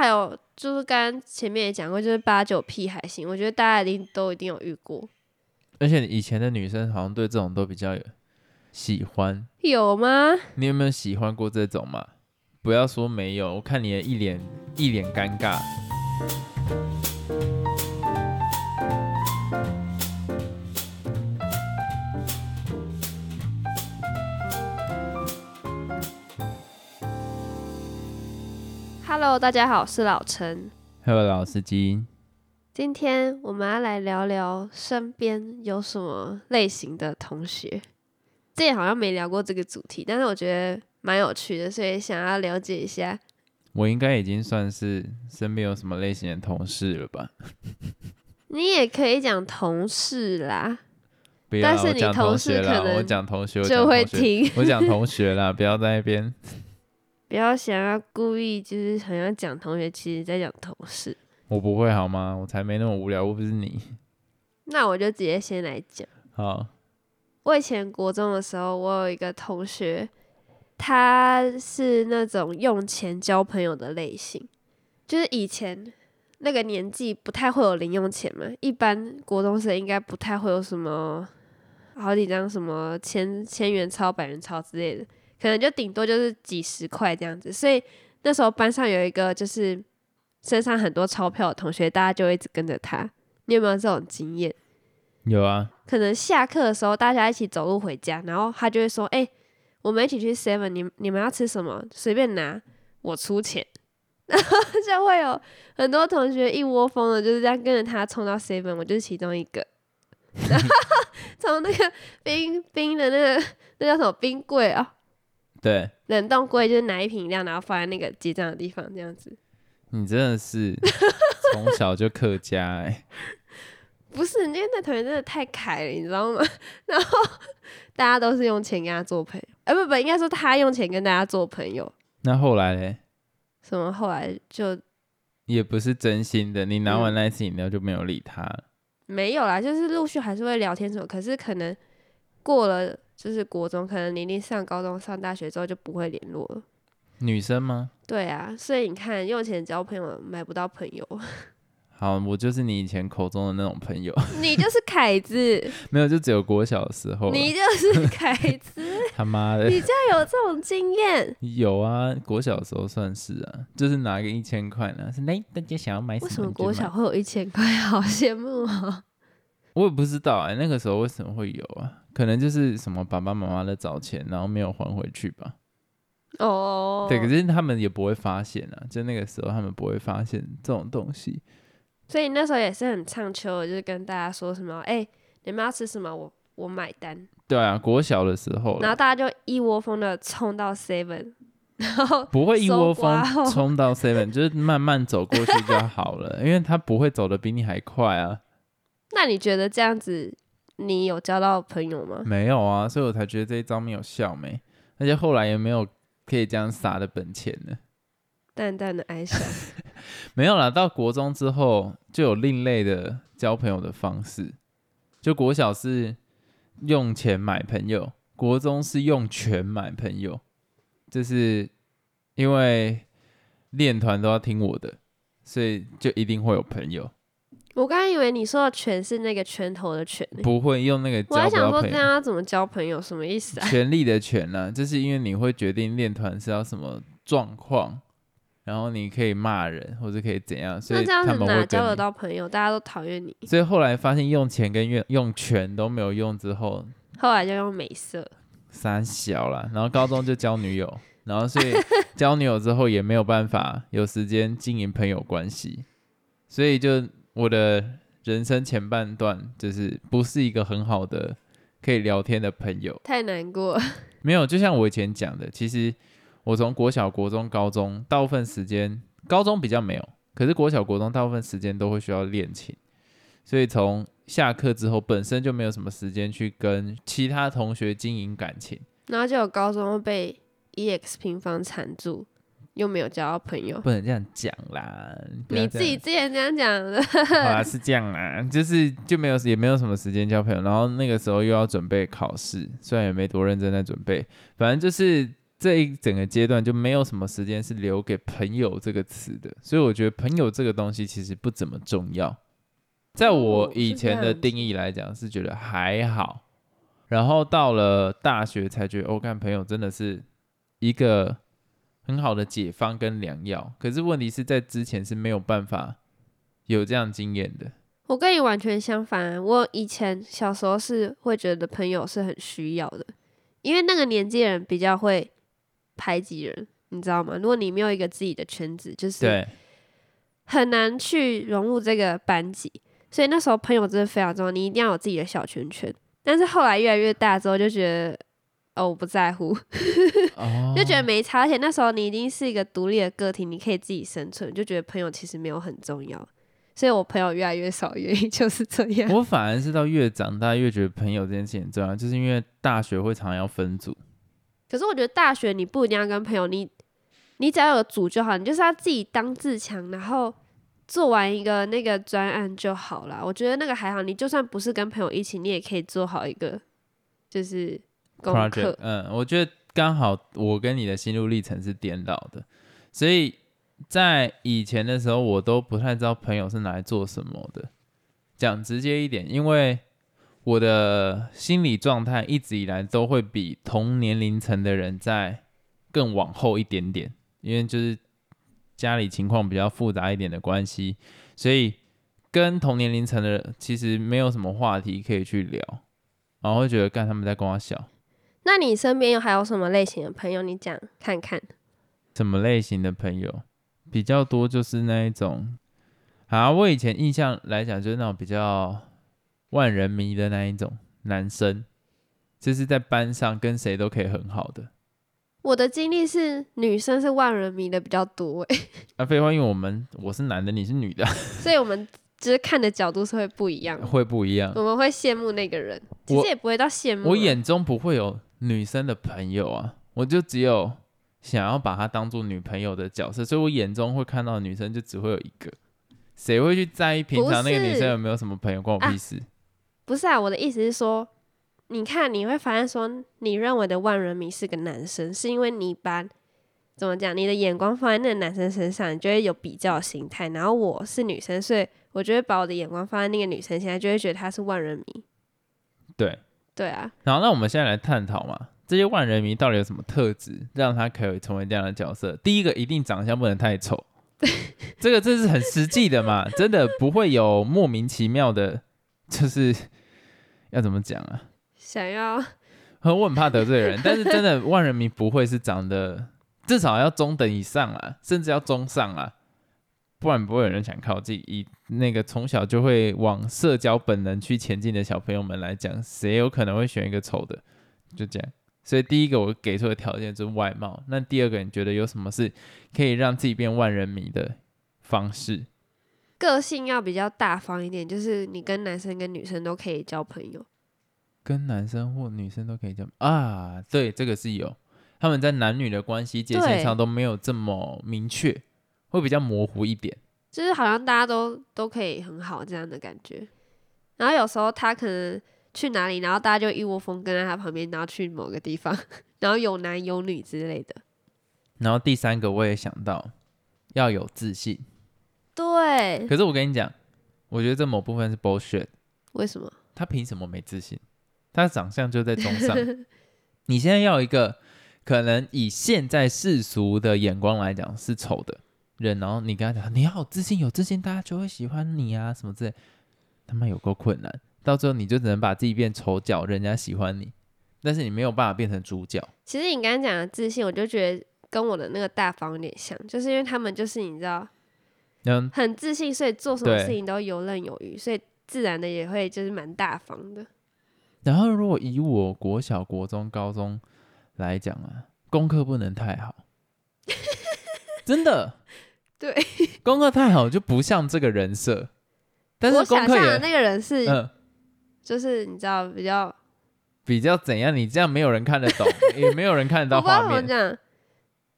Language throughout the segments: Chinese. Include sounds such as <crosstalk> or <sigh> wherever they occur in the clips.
还有就是刚刚前面也讲过，就是八九屁还行，我觉得大家一定都一定有遇过，而且以前的女生好像对这种都比较有喜欢，有吗？你有没有喜欢过这种嘛？不要说没有，我看你的一脸一脸尴尬。Hello，大家好，我是老陈。Hello，老司机，今天我们要来聊聊身边有什么类型的同学。这也好像没聊过这个主题，但是我觉得蛮有趣的，所以想要了解一下。我应该已经算是身边有什么类型的同事了吧？<laughs> <laughs> 你也可以讲同事啦，不要，但是你同事可能我讲同学，就会听，我讲同学啦，不要在那边。不要想要故意就是好像讲同学，其实在讲同事。我不会好吗？我才没那么无聊，我不是你。那我就直接先来讲。好，我以前国中的时候，我有一个同学，他是那种用钱交朋友的类型，就是以前那个年纪不太会有零用钱嘛，一般国中生应该不太会有什么好几张什么千千元钞、百元钞之类的，可能就顶多就是几十块这样子。所以那时候班上有一个就是身上很多钞票的同学，大家就会一直跟着他。你有没有这种经验？有啊，可能下课的时候大家一起走路回家，然后他就会说：“哎、我们一起去 Seven，你你们要吃什么？随便拿，我出钱。<laughs> ”然后就会有很多同学一窝蜂的就是这样跟着他冲到 Seven，我就是其中一个。<laughs> 然后从那个冰冰的那个那叫什么冰柜啊、对冷冻柜，就是拿一瓶饮料，然后放在那个结账的地方，这样子。你真的是 <laughs> 从小就客家哎、不是，因为那同学真的太开了，你知道吗？<laughs> 然后大家都是用钱跟他做朋友，哎、不不，应该说他用钱跟大家做朋友。那后来嘞，什么后来就也不是真心的，你拿嗯完那一次饮料就没有理他了。没有啦，就是陆续还是会聊天什么，可是可能过了就是国中，可能你一定上高中、上大学之后就不会联络了。女生吗？对啊，所以你看，用钱交朋友买不到朋友，<laughs> 好，我就是你以前口中的那种朋友，<laughs> 你就是凯子，没有，就只有国小的时候。你就是凯子，<laughs> 他妈的你竟然有这种经验，有啊，国小的时候算是啊，就是拿个一千块呢，是那大家想要买什么为什么国小会有一千块？好羡慕哦。我也不知道哎、那个时候为什么会有啊？可能就是什么爸爸妈妈的找钱，然后没有还回去吧。哦，对，可是他们也不会发现啊，就那个时候他们不会发现这种东西。所以那时候也是很唱秋的，就是跟大家说什么，哎、你们要吃什么，我我买单，对啊，国小的时候，然后大家就一窝蜂的冲到 Seven，然后不会一窝蜂冲到 seven，就是慢慢走过去就好了，因为他不会走的比你还快啊。<laughs> 那你觉得这样子，你有交到朋友吗？没有啊，所以我才觉得这一招没有效没，而且后来也没有可以这样撒的本钱呢。淡淡的哀伤，<laughs> 没有啦，到国中之后就有另类的交朋友的方式。就国小是用钱买朋友，国中是用权买朋友，就是因为练团都要听我的，所以就一定会有朋友。我刚刚以为你说的拳是那个拳头的拳、不会用那个我还想说这样要怎么交朋友，什么意思啊？<laughs> 权力的权呢、就是因为你会决定练团是要什么状况，然后你可以骂人或者可以怎样，所以他们会哪交得。到朋友？大家都讨厌你，所以后来发现用钱跟用用权都没有用之后，后来就用美色。三小啦，然后高中就交女友，然后所以交女友之后也没有办法有时间经营朋友关系，所以就我的人生前半段就是不是一个很好的可以聊天的朋友。太难过，<laughs> 没有，就像我以前讲的，其实我从国小、国中、高中，大部分时间，高中比较没有，可是国小、国中大部分时间都会需要练琴，所以从下课之后，本身就没有什么时间去跟其他同学经营感情。然后就有高中被 EX 平方缠住，又没有交到朋友。不能这样讲啦，你自己之前这样讲的，好啦，是这样啦，就是就没有也没有什么时间交朋友，然后那个时候又要准备考试，虽然也没多认真在准备，反正就是这一整个阶段就没有什么时间是留给朋友这个词的，所以我觉得朋友这个东西其实不怎么重要。在我哦以前的定义来讲，是觉得还好，然后到了大学才觉得，哦，看朋友真的是一个很好的解方跟良药。可是问题是在之前是没有办法有这样经验的。我跟你完全相反、啊，我以前小时候是会觉得朋友是很需要的，因为那个年纪的人比较会排挤人，你知道吗？如果你没有一个自己的圈子，就是对，很难去融入这个班级，所以那时候朋友真的非常重要，你一定要有自己的小圈圈。但是后来越来越大之后，就觉得哦，我不在乎，<laughs> 哦，就觉得没差。而且那时候你已经是一个独立的个体，你可以自己生存，就觉得朋友其实没有很重要。所以我朋友越来越少，原因就是这样。我反而是到越长大越觉得朋友这件事情很重要，就是因为大学会常常要分组。可是我觉得大学你不一定要跟朋友，你你只要有组就好，你就是要自己当自强，然后做完一个那个专案就好了。我觉得那个还好，你就算不是跟朋友一起，你也可以做好一个就是 project，嗯，我觉得刚好我跟你的心路历程是颠倒的，所以在以前的时候，我都不太知道朋友是拿来做什么的。讲直接一点，因为我的心理状态一直以来都会比同年龄层的人在更往后一点点，因为就是家里情况比较复杂一点的关系，所以跟同年龄层的人其实没有什么话题可以去聊，然后会觉得干他们在跟我笑。那你身边有还有什么类型的朋友？你讲看看。什么类型的朋友比较多？就是那一种，啊，我以前印象来讲，就是那种比较万人迷的那一种男生，就是在班上跟谁都可以很好的。我的经历是女生是万人迷的比较多哎，<laughs> 啊，废话，因为我们我是男的，你是女的，所以我们就是看的角度是会不一样的。会不一样。我们会羡慕那个人，其实也不会到羡慕啊。我眼中不会有女生的朋友啊，我就只有想要把她当做女朋友的角色，所以我眼中会看到的女生就只会有一个。谁会去在意平常那个女生有没有什么朋友，关我啊屁事？不是啊，我的意思是说，你看你会发现说，你认为的万人迷是个男生，是因为你把怎么讲，你的眼光放在那个男生身上，你就会有比较心态。然后我是女生，所以我就会把我的眼光放在那个女生现在就会觉得她是万人迷。对。对啊，然后，那我们现在来探讨嘛，这些万人迷到底有什么特质，让他可以成为这样的角色？第一个，一定长相不能太丑，<laughs> 这个这是很实际的嘛，<laughs> 真的不会有莫名其妙的，就是要怎么讲啊？想要 <laughs> 我很怕得罪人，但是真的万人迷不会是长得至少要中等以上啊，甚至要中上啊，不然不会有人想靠近。以那个从小就会往社交本能去前进的小朋友们来讲，谁有可能会选一个丑的？就这样。所以第一个我给出的条件就是外貌。那第二个，你觉得有什么是可以让自己变万人迷的方式？个性要比较大方一点，就是你跟男生跟女生都可以交朋友。跟男生或女生都可以这样啊？对，这个是有。他们在男女的关系界限上都没有这么明确，会比较模糊一点。就是好像大家都都可以很好这样的感觉。然后有时候他可能去哪里，然后大家就一窝蜂跟在他旁边，然后去某个地方，<laughs> 然后有男有女之类的。然后第三个我也想到要有自信，对，可是我跟你讲，我觉得这某部分是 bullshit。为什么？他凭什么没自信？他长相就在中上。<laughs> 你现在要一个可能以现在世俗的眼光来讲是丑的人，然后你跟他讲你要有自信，有自信大家就会喜欢你啊什么之类，他妈有够困难。到最后你就只能把自己变丑角，人家喜欢你，但是你没有办法变成主角。其实你刚刚讲的自信，我就觉得跟我的那个大方有点像，就是因为他们就是你知道嗯，很自信，所以做什么事情都游刃有余，所以自然的也会就是蛮大方的。然后如果以我国小、国中、高中来讲啊，功课不能太好，<laughs> 真的。对，<laughs> 功课太好就不像这个人设，但是我功课也想象的那个人是，嗯、就是你知道比较，比较怎样？你这样没有人看得懂，<laughs> 也没有人看得到我不知道画面。怎么讲，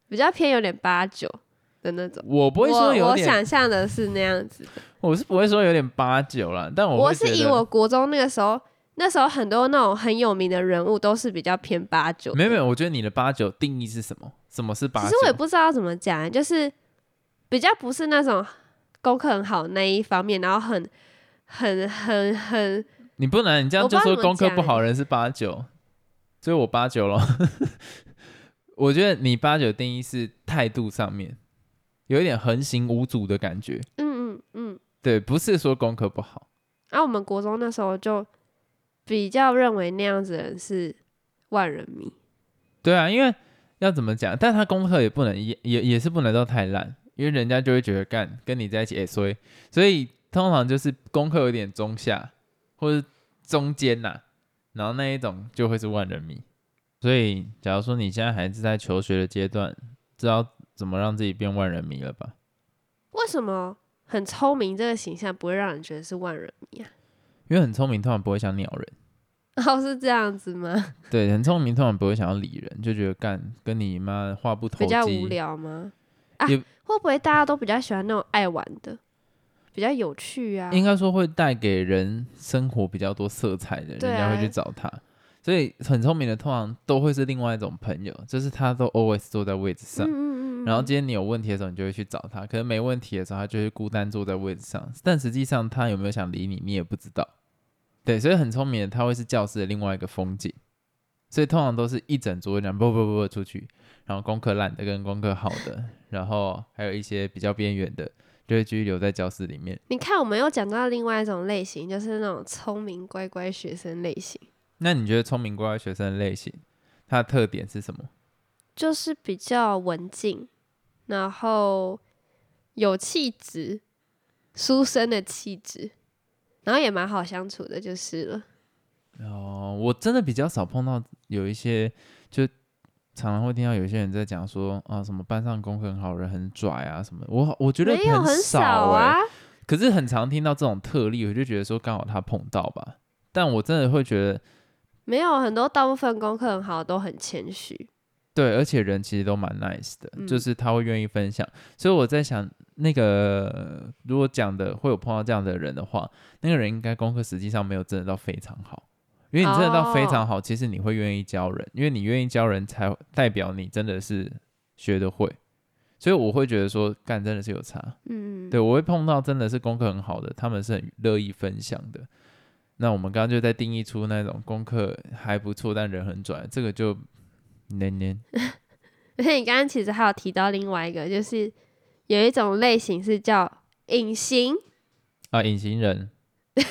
比较偏有点八九的那种。我不会说我我有点，想象的是那样子的。我是不会说有点八九啦，但我我是以会觉得我国中那个时候那时候很多那种很有名的人物都是比较偏八九。没有没有，我觉得你的八九定义是什么？什么是八九？其实我也不知道怎么讲，就是比较不是那种功课很好那一方面，然后很很很很，你不能你这样就说功课不好人是八九，所以我八九了。<laughs> 我觉得你八九定义是态度上面有一点横行无阻的感觉。嗯嗯嗯，对，不是说功课不好。啊我们国中那时候就。比较认为那样子的人是万人迷，对啊，因为要怎么讲？但他功课也不能也也也是不能到太烂，因为人家就会觉得干跟你在一起也衰，所以通常就是功课有点中下或者中间呐，然后那一种就会是万人迷。所以假如说你现在还是在求学的阶段，知道怎么让自己变万人迷了吧？为什么很聪明这个形象不会让人觉得是万人迷啊？因为很聪明，通常不会想鸟人。<laughs> 哦，是这样子吗？对，很聪明，通常不会想要理人，就觉得干跟你妈话不投机。比较无聊吗？啊，会不会大家都比较喜欢那种爱玩的，比较有趣啊？应该说会带给人生活比较多色彩的，人家会去找他。所以很聪明的，通常都会是另外一种朋友，就是他都 always 坐在位置上。然后今天你有问题的时候，你就会去找他。可能没问题的时候，他就会孤单坐在位置上。但实际上，他有没有想理你，你也不知道。对，所以很聪明的，他会是教室的另外一个风景。所以通常都是一整桌人，不不不不出去，然后功课烂的跟功课好的，然后还有一些比较边缘的，就会继续留在教室里面。你看，我们又讲到另外一种类型，就是那种聪明乖乖学生类型。那你觉得聪明乖乖学生的类型，它的特点是什么？就是比较文静。然后有气质，书生的气质，然后也蛮好相处的，就是了。哦，我真的比较少碰到有一些，就常常会听到有些人在讲说啊，什么班上功课很好，人很拽啊什么。我我觉得没有很少啊，可是很常听到这种特例，我就觉得说刚好他碰到吧。但我真的会觉得没有很多，大部分功课很好都很谦虚。对，而且人其实都蛮 nice 的，就是他会愿意分享。所以我在想，那个如果讲的会有碰到这样的人的话，那个人应该功课实际上没有真的到非常好。因为你真的到非常好，其实你会愿意教人，因为你愿意教人才代表你真的是学得会。所以我会觉得说，干真的是有差。嗯，对我会碰到真的是功课很好的，他们是很乐意分享的。那我们刚刚就在定义出那种功课还不错但人很拽，这个就。年年，<laughs> 而且你刚刚其实还有提到另外一个，就是有一种类型是叫隐形啊，隐形人，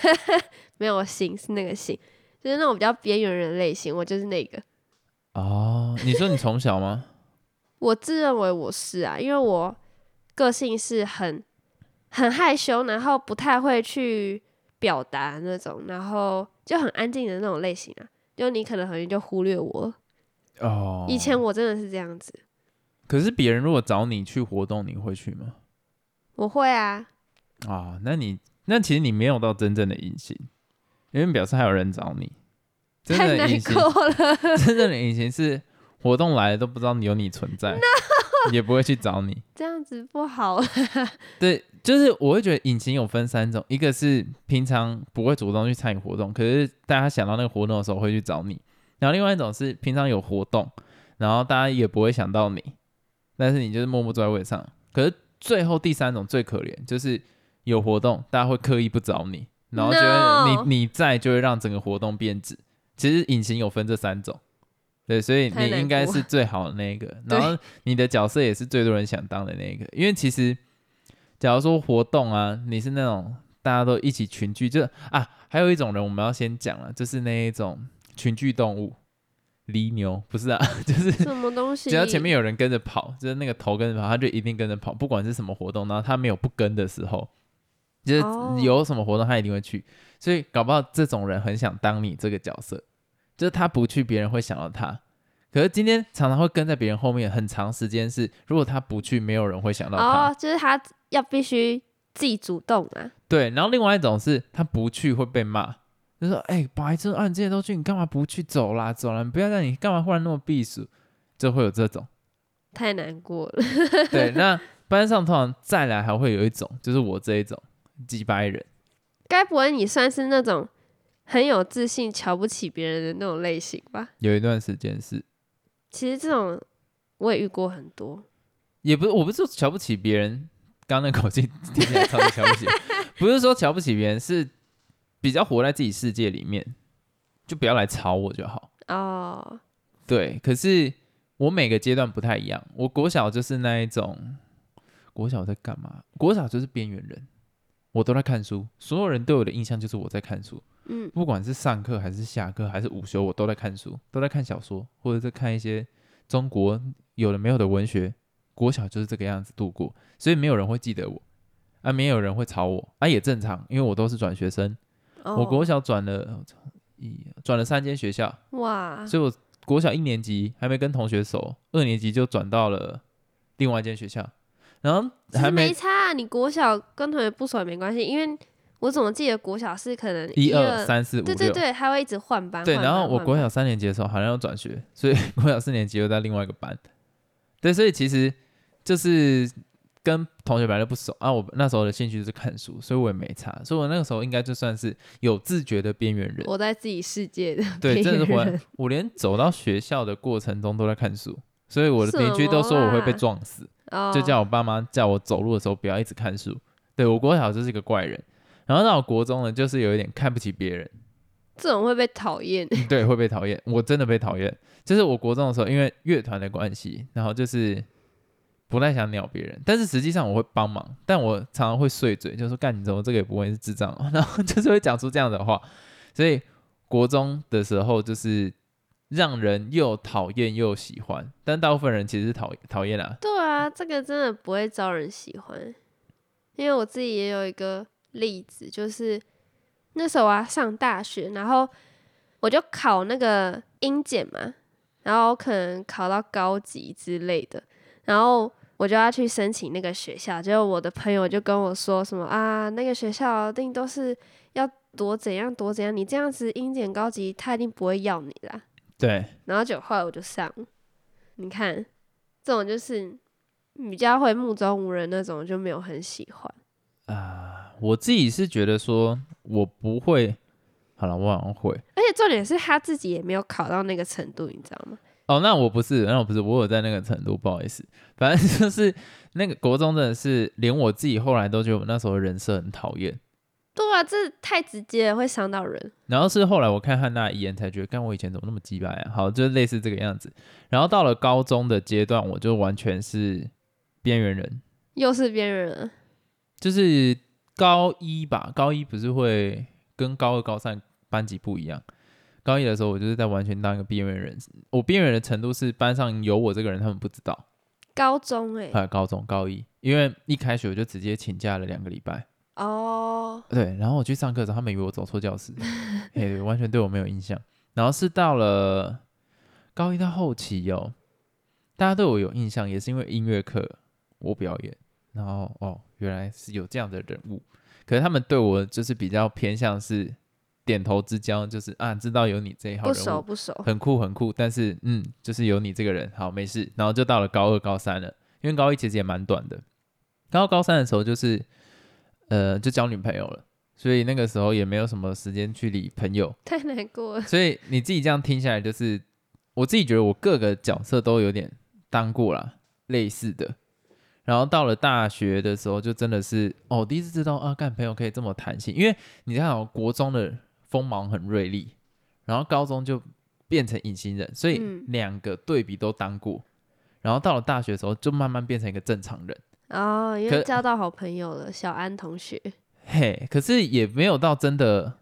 <laughs> 没有形是那个形，就是那种比较边缘人类型，我就是那个。哦，你说你从小吗？<laughs> 我自认为我是啊，因为我个性是很很害羞，然后不太会去表达那种，然后就很安静的那种类型啊，就你可能很容易就忽略我。哦，以前我真的是这样子。可是别人如果找你去活动，你会去吗？我会啊。啊，那你那其实你没有到真正的隐形，因为表示还有人找你。太难过了。<laughs> 真正的隐形是活动来了都不知道你有你存在，也不会去找你。这样子不好。<laughs> 对，就是我会觉得隐形有分三种，一个是平常不会主动去参与活动，可是大家想到那个活动的时候会去找你。然后另外一种是平常有活动，然后大家也不会想到你，但是你就是默默坐在位上。可是最后第三种最可怜，就是有活动，大家会刻意不找你，然后觉得你你在就会让整个活动变质。其实隐形有分这三种，对，所以你应该是最好的那个，<laughs> 然后你的角色也是最多人想当的那个。因为其实假如说活动啊，你是那种大家都一起群聚，就啊，还有一种人我们要先讲了，就是那一种。群聚动物，犁牛不是啊，<laughs> 就是什么东西？只要前面有人跟着跑，就是那个头跟着跑，他就一定跟着跑，不管是什么活动，然后他没有不跟的时候，就是有什么活动他一定会去。所以搞不好这种人很想当你这个角色，就是他不去，别人会想到他。可是今天常常会跟在别人后面很长时间，是如果他不去，没有人会想到他。哦，就是他要必须自己主动啊。对，然后另外一种是他不去会被骂。就说：“哎，白痴啊！你这些都去，你干嘛不去走啦？走啦，你不要让你干嘛忽然那么避暑？就会有这种，太难过了。对，那班上通常再来还会有一种，就是我这一种几百人。该不会你算是那种很有自信、瞧不起别人的那种类型吧。有一段时间是，其实这种我也遇过很多。也不是，我不是说瞧不起别人，刚刚那口气听起来超级瞧不起，<laughs> 不是说瞧不起别人，是比较活在自己世界里面，就不要来吵我就好。哦，对，可是我每个阶段不太一样。我国小就是那一种，国小在干嘛？国小就是边缘人，我都在看书，所有人对我的印象就是我在看书。嗯，不管是上课还是下课还是午休，我都在看书，都在看小说，或者在看一些中国有的没有的文学。国小就是这个样子度过，所以没有人会记得我，啊，没有人会吵我，啊，也正常，因为我都是转学生，我国哦小转了一转了三间学校，哇，所以我国小一年级还没跟同学熟，二年级就转到了另外一间学校，然后还没没差啊、你国小跟同学不熟也没关系，因为我怎么记得国小是可能一二二三四五六，对对对，还会一直换班。对，然后我国小三年级的时候好像要转学，所以 <laughs> 国小四年级又在另外一个班。对，所以其实就是跟同学本来就不熟啊。我那时候的兴趣就是看书，所以我也没差，所以我那个时候应该就算是有自觉的边缘人。我在自己世界的对，真的是我连走到学校的过程中都在看书，所以我的邻居都说我会被撞死。哦，就叫我爸妈叫我走路的时候不要一直看书。对我国小就是一个怪人，然后到我国中呢，就是有一点看不起别人，这种会被讨厌。对，会被讨厌。我真的被讨厌。就是我国中的时候，因为乐团的关系，然后就是不太想鸟别人，但是实际上我会帮忙，但我常常会碎嘴，就说干你怎么这个也不会是智障哦，<laughs> 然后就是会讲出这样的话。所以国中的时候就是让人又讨厌又喜欢，但大部分人其实是讨讨厌啊。对啊，这个真的不会招人喜欢。因为我自己也有一个例子，就是那时候我要上大学，然后我就考那个英检嘛，然后可能考到高级之类的，然后我就要去申请那个学校，结果我的朋友就跟我说什么啊，那个学校一定都是要多怎样多怎样，你这样子英检高级，他一定不会要你啦。对，然后就后来我就上，你看这种就是比较会目中无人那种，就没有很喜欢。啊，我自己是觉得说，我不会，好了，我好像会。而且重点是他自己也没有考到那个程度，你知道吗？哦，那我不是，那我不是，我有在那个程度，不好意思。反正就是那个国中真的是，连我自己后来都觉得我那时候人设很讨厌。对啊，这太直接了，会伤到人。然后是后来我看汉娜一眼才觉得，干我以前怎么那么鸡掰啊？好，就是类似这个样子。然后到了高中的阶段，我就完全是边缘人，又是边缘人，就是高一吧，高一不是会跟高二、高三班级不一样。高一的时候，我就是在完全当一个边缘人。我边缘的程度是班上有我这个人，他们不知道。高中哎、还有高中高一，因为一开学我就直接请假了两个礼拜。哦，对，然后我去上课的时候，他们以为我走错教室，<laughs> 哎，完全对我没有印象。然后是到了高一到后期哦，大家对我有印象，也是因为音乐课我表演，然后哦，原来是有这样的人物。可是他们对我就是比较偏向是点头之交，就是啊，知道有你这一号不人物，熟不熟，很酷很酷，但是嗯，就是有你这个人，好没事。然后就到了高二高三了，因为高一其实也蛮短的，高二高三的时候就是呃就交女朋友了，所以那个时候也没有什么时间去理朋友，太难过了。所以你自己这样听下来，就是我自己觉得我各个角色都有点当过啦，类似的。然后到了大学的时候，就真的是哦，第一次知道啊，干朋友可以这么弹性，因为你看哦，国中的锋芒很锐利，然后高中就变成隐形人，所以嗯两个对比都当过。然后到了大学的时候，就慢慢变成一个正常人，哦，因为交到好朋友了，小安同学。嘿，可是也没有到真的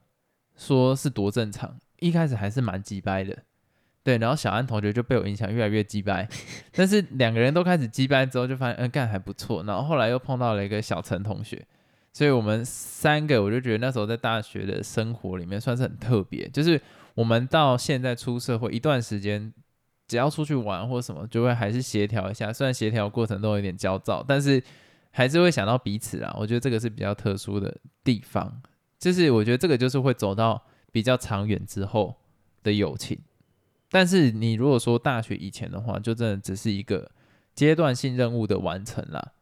说是多正常，一开始还是蛮鸡掰的，对，然后小安同学就被我影响越来越鸡掰，<laughs> 但是两个人都开始鸡掰之后，就发现嗯干还不错，然后后来又碰到了一个小陈同学，所以我们三个我就觉得那时候在大学的生活里面算是很特别，就是我们到现在出社会一段时间。只要出去玩或什么，就会还是协调一下。虽然协调过程都有点焦躁，但是还是会想到彼此啊。我觉得这个是比较特殊的地方，就是我觉得这个就是会走到比较长远之后的友情。但是你如果说大学以前的话，就真的只是一个阶段性任务的完成啦。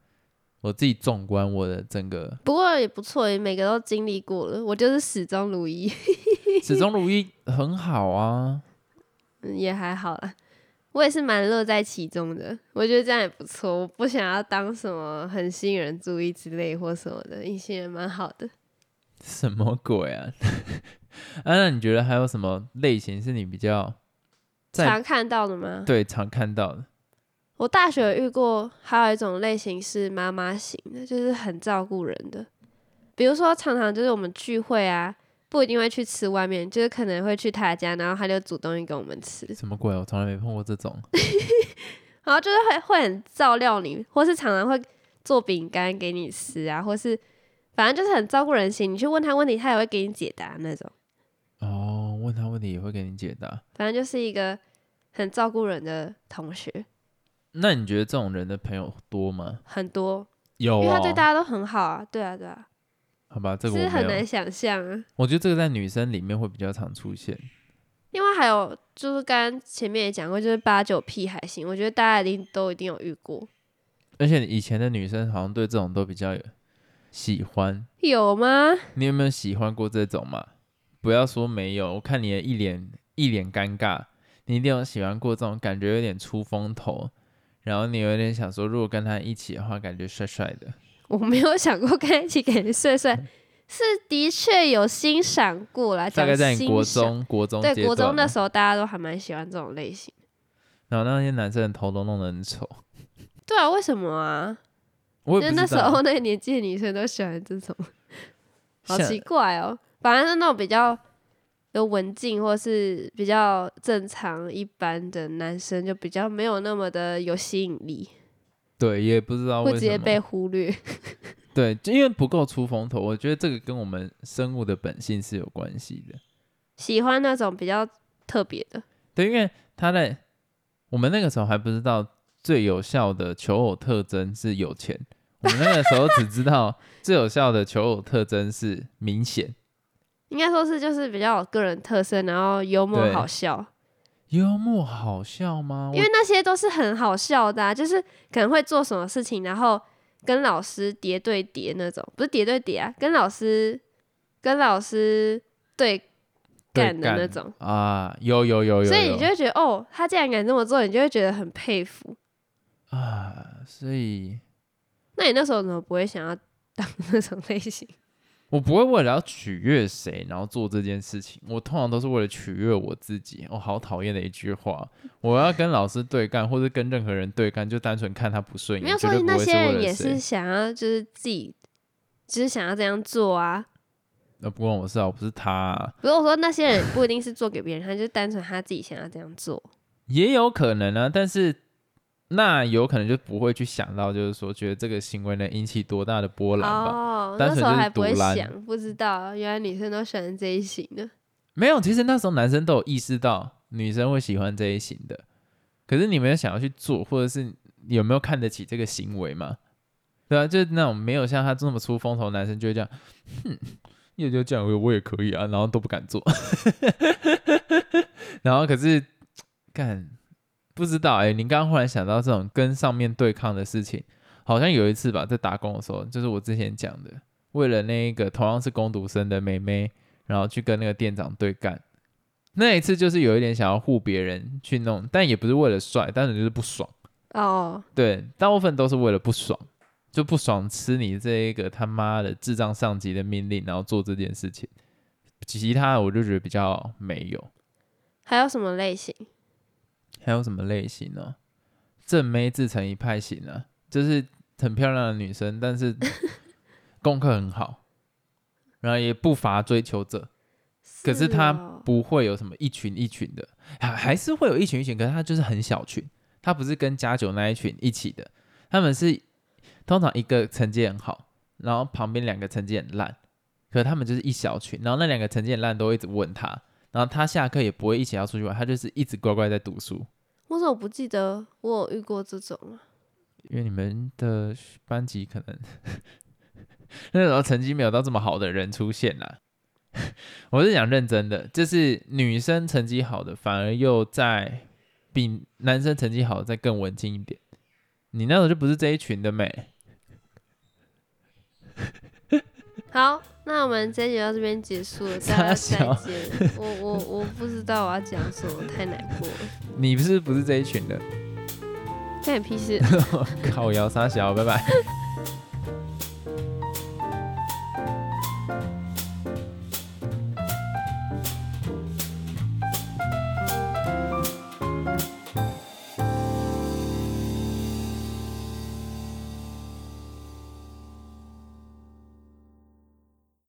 我自己纵观我的整个，不过也不错，每个都经历过了，我就是始终如一。<laughs> 始终如一很好啊。嗯，也还好啦。我也是蛮乐在其中的，我觉得这样也不错。我不想要当什么很吸引人注意之类或什么的，一些也蛮好的。什么鬼啊？<laughs> 啊，那你觉得还有什么类型是你比较在常看到的吗？对常看到的？我大学有遇过，还有一种类型是妈妈型的，就是很照顾人的。比如说，常常就是我们聚会啊，不一定会去吃外面，就是可能会去他家，然后他就煮东西给我们吃，什么鬼？我从来没碰过这种。<laughs> 然后就是会会很照料你，或是常常会做饼干给你吃啊，或是反正就是很照顾人心。你去问他问题，他也会给你解答那种。哦，问他问题也会给你解答。反正就是一个很照顾人的同学，那你觉得这种人的朋友多吗？很多，有因为他对哦大家都很好啊。对啊，对啊，好吧，这个是很我没有。难想象啊。我觉得这个在女生里面会比较常出现。另外还有就是刚刚前面也讲过，就是八九屁还行，我觉得大家一定都一定有遇过，而且以前的女生好像对这种都比较有喜欢。有吗？你有没有喜欢过这种嘛？不要说没有，我看你的一脸一脸尴尬，你一定有喜欢过这种感觉有点出风头，然后你有点想说，如果跟他一起的话，感觉帅帅的。我没有想过跟他一起感觉帅帅，<laughs> 是的确有欣赏过啦。大概在你国中国中对国中那时候大家都还蛮喜欢这种类型。然后那些男生的头都弄得很丑，对啊，为什么啊？我就是那时。候那个年纪的女生都喜欢这种，好奇怪哦。反正是那种比较有文静或是比较正常一般的男生，就比较没有那么的有吸引力，对，也不知道。会直接被忽略。对，就因为不够出风头，我觉得这个跟我们生物的本性是有关系的。喜欢那种比较特别的，对，因为他在我们那个时候还不知道最有效的求偶特征是有钱，我们那个时候只知道最有效的求偶特征是明显、应该说是就是比较有个人特色，然后幽默对好笑。幽默好笑吗？因为那些都是很好笑的、啊，就是可能会做什么事情，然后跟老师叠对叠那种，不是叠对叠啊，跟老师跟老师对对干的那种，啊，有有有有有，所以你就会觉得哦，他竟然敢这么做，你就会觉得很佩服。啊，所以那你那时候怎么不会想要当 <laughs> 那种类型？我不会为了要取悦谁，然后做这件事情。我通常都是为了取悦我自己。我、好讨厌的一句话，我要跟老师对干，或者跟任何人对干，就单纯看他不顺眼，没有说那些人也是。想要就是自己，只是想要这样做啊。那不关我事啊，我不是他啊、不是我说那些人不一定是做给别人看，就是单纯他自己想要这样做。<laughs> 也有可能啊，但是那有可能就不会去想到，就是说觉得这个行为能引起多大的波澜吧？哦，单纯就是那时候还不会独揽想，不知道原来女生都喜欢这一型的。没有，其实那时候男生都有意识到女生会喜欢这一型的，可是你们有想要去做，或者是有没有看得起这个行为嘛？对啊，就是那种没有像他这么出风头的男生就会这样，哼，也就这样，我我也可以啊，然后都不敢做，<laughs> 然后可是干不知道哎、您刚刚忽然想到这种跟上面对抗的事情，好像有一次吧，在打工的时候，就是我之前讲的，为了那一个同样是工读生的妹妹，然后去跟那个店长对干。那一次就是有一点想要护别人去弄，但也不是为了帅，单纯就是不爽。哦，对，大部分都是为了不爽，就不爽吃你这一个他妈的智障上级的命令，然后做这件事情。其他的我就觉得比较没有。还有什么类型？还有什么类型呢？正妹自成一派型啊，就是很漂亮的女生，但是 <laughs> 功课很好，然后也不乏追求者，可是他哦不会有什么一群一群的，还还是会有一群一群，可是他就是很小群，他不是跟加九那一群一起的，他们是通常一个成绩很好，然后旁边两个成绩很烂，可是他们就是一小群，然后那两个成绩很烂都会一直问他，然后他下课也不会一起要出去玩，他就是一直乖乖在读书。我怎么不记得我有遇过这种啊？因为你们的班级可能 <laughs> 那时候成绩没有到这么好的人出现啦。<laughs> 我是讲认真的，就是女生成绩好的反而又在比男生成绩好的再更文静一点。你那时候就不是这一群的美，好，那我们这一集到这边结束了，大家小再见。我我我不知道我要讲什么，太难过了，你不是不是这一群的？干你屁事。<laughs> 靠，摇沙小，拜拜。<laughs>